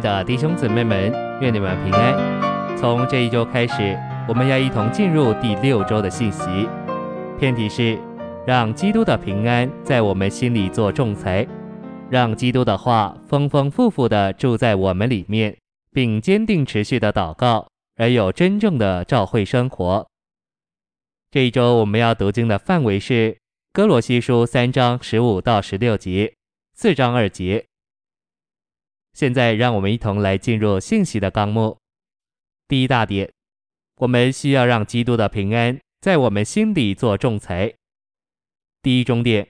的弟兄姊妹们，愿你们平安。从这一周开始，我们要一同进入第六周的信息。篇题是：让基督的平安在我们心里做仲裁，让基督的话丰丰富富地住在我们里面，并坚定持续的祷告，而有真正的教会生活。这一周我们要读经的范围是哥罗西书三章十五到十六节，四章二节。现在，让我们一同来进入信息的纲目。第一大点，我们需要让基督的平安在我们心里做仲裁。第一中点，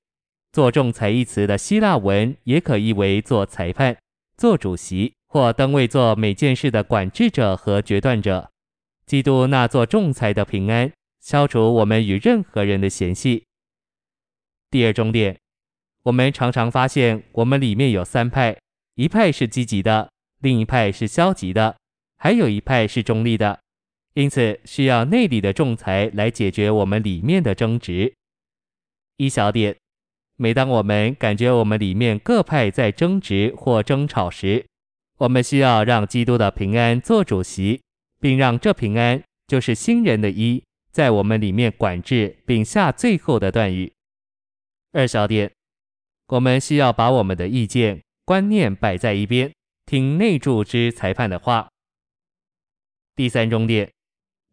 做仲裁一词的希腊文也可译为做裁判、做主席或登位做每件事的管制者和决断者。基督那做仲裁的平安，消除我们与任何人的嫌隙。第二中点，我们常常发现我们里面有三派。一派是积极的，另一派是消极的，还有一派是中立的。因此，需要内里的仲裁来解决我们里面的争执。一小点，每当我们感觉我们里面各派在争执或争吵时，我们需要让基督的平安做主席，并让这平安就是新人的一，在我们里面管制并下最后的断语。二小点，我们需要把我们的意见。观念摆在一边，听内住之裁判的话。第三重点，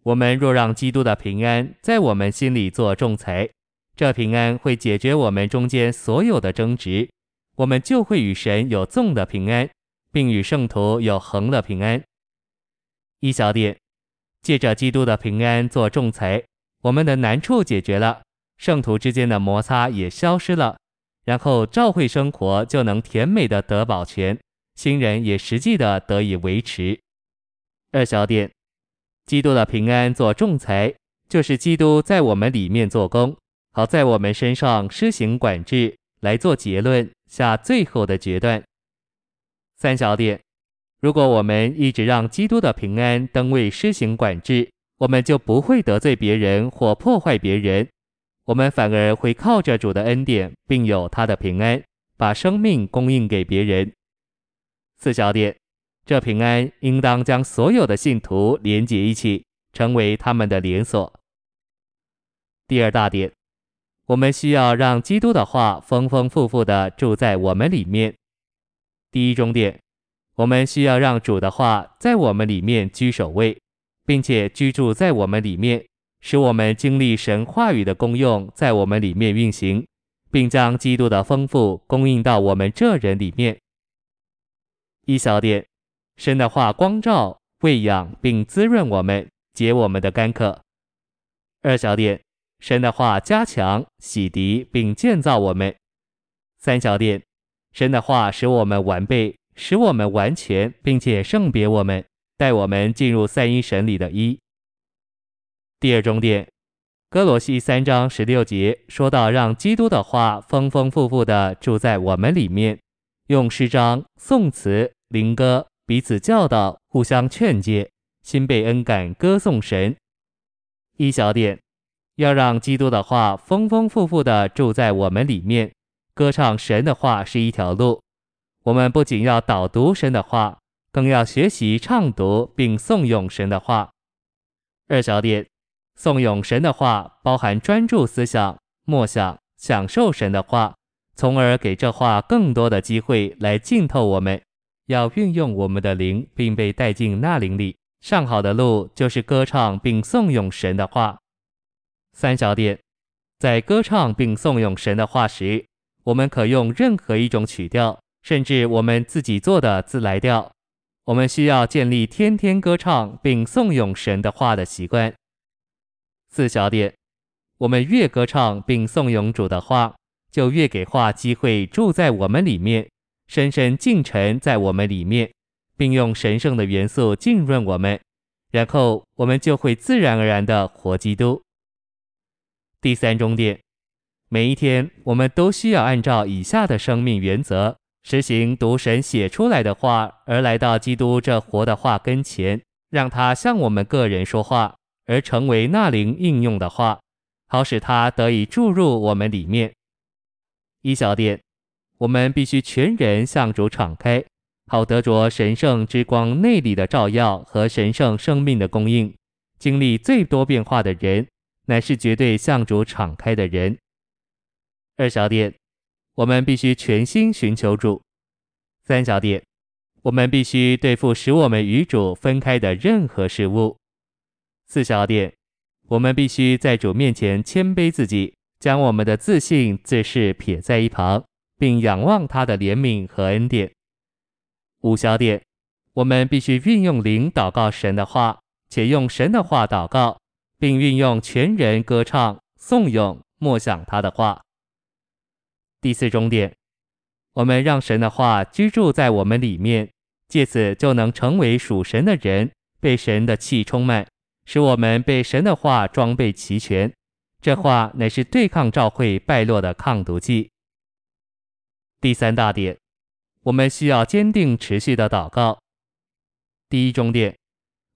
我们若让基督的平安在我们心里做仲裁，这平安会解决我们中间所有的争执，我们就会与神有纵的平安，并与圣徒有横的平安。一小点，借着基督的平安做仲裁，我们的难处解决了，圣徒之间的摩擦也消失了。然后照会生活就能甜美的得保全，新人也实际的得以维持。二小点，基督的平安做仲裁，就是基督在我们里面做工，好在我们身上施行管制，来做结论，下最后的决断。三小点，如果我们一直让基督的平安登位施行管制，我们就不会得罪别人或破坏别人。我们反而会靠着主的恩典，并有他的平安，把生命供应给别人。四小点，这平安应当将所有的信徒连接一起，成为他们的连锁。第二大点，我们需要让基督的话丰丰富富地住在我们里面。第一中点，我们需要让主的话在我们里面居首位，并且居住在我们里面。使我们经历神话语的功用在我们里面运行，并将基督的丰富供应到我们这人里面。一小点，神的话光照、喂养并滋润我们，解我们的干渴。二小点，神的话加强、洗涤并建造我们。三小点，神的话使我们完备，使我们完全，并且圣别我们，带我们进入三一神里的一。第二中点，哥罗西三章十六节说到，让基督的话丰丰富富的住在我们里面，用诗章、颂词、灵歌彼此教导，互相劝诫，心被恩感，歌颂神。一小点，要让基督的话丰丰富富的住在我们里面，歌唱神的话是一条路。我们不仅要导读神的话，更要学习唱读并颂咏神的话。二小点。颂咏神的话，包含专注思想、默想、享受神的话，从而给这话更多的机会来浸透我们。要运用我们的灵，并被带进那灵里。上好的路就是歌唱并颂咏神的话。三小点，在歌唱并颂咏神的话时，我们可用任何一种曲调，甚至我们自己做的自来调。我们需要建立天天歌唱并颂咏神的话的习惯。四小点，我们越歌唱并颂咏主的话，就越给话机会住在我们里面，深深浸沉在我们里面，并用神圣的元素浸润我们，然后我们就会自然而然的活基督。第三终点，每一天我们都需要按照以下的生命原则，实行读神写出来的话，而来到基督这活的话跟前，让他向我们个人说话。而成为那灵应用的话，好使它得以注入我们里面。一小点，我们必须全人向主敞开，好得着神圣之光内里的照耀和神圣生命的供应。经历最多变化的人，乃是绝对向主敞开的人。二小点，我们必须全心寻求主。三小点，我们必须对付使我们与主分开的任何事物。四小点，我们必须在主面前谦卑自己，将我们的自信自视撇在一旁，并仰望他的怜悯和恩典。五小点，我们必须运用灵祷告神的话。且用神的话祷告，并运用全人歌唱、颂咏、默想他的话。第四终点，我们让神的话居住在我们里面，借此就能成为属神的人，被神的气充满，使我们被神的话装备齐全。这话乃是对抗教会败落的抗毒剂。第三大点，我们需要坚定持续的祷告。第一重点。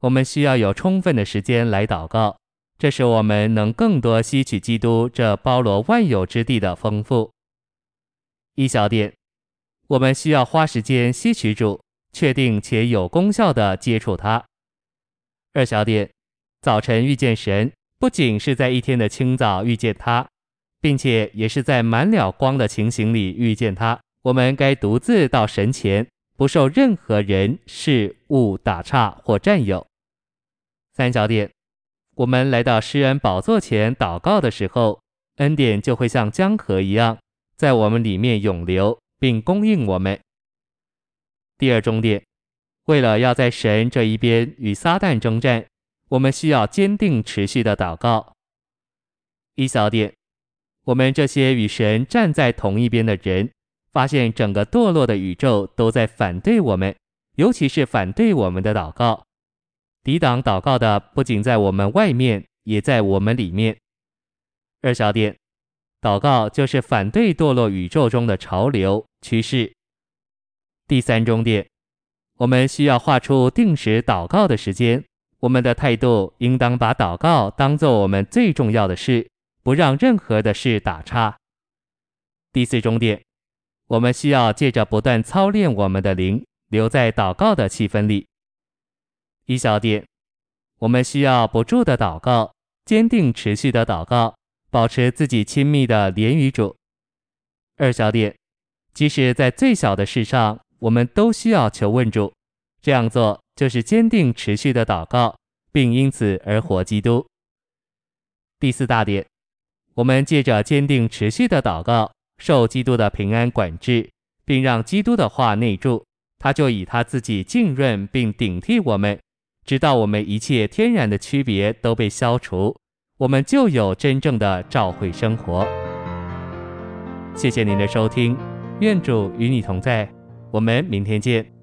我们需要有充分的时间来祷告，这使我们能更多吸取基督这包罗万有之地的丰富。一小点，我们需要花时间吸取主，确定且有功效的接触他。二小点，早晨遇见神，不仅是在一天的清早遇见他，并且也是在满了光的情形里遇见他。我们该独自到神前，不受任何人事物打岔或占有。三小点，我们来到施恩宝座前祷告的时候，恩典就会像江河一样，在我们里面涌流，并供应我们。第二重点，为了要在神这一边与撒旦征战，我们需要坚定持续的祷告。一小点，我们这些与神站在同一边的人，发现整个堕落的宇宙都在反对我们，尤其是反对我们的祷告。抵挡祷告的不仅在我们外面，也在我们里面。二小点，祷告就是反对堕落宇宙中的潮流趋势。第三重点，我们需要画出定时祷告的时间。我们的态度应当把祷告当作我们最重要的事，不让任何的事打岔。第四重点，我们需要借着不断操练我们的灵，留在祷告的气氛里。一小点，我们需要不住的祷告，坚定持续的祷告，保持自己亲密的连与主。二小点，即使在最小的事上，我们都需要求问主。这样做就是坚定持续的祷告，并因此而活基督。第四大点，我们借着坚定持续的祷告，受基督的平安管制，并让基督的话内住，他就以他自己浸润并顶替我们。直到我们一切天然的区别都被消除，我们就有真正的召会生活。谢谢您的收听，愿主与你同在，我们明天见。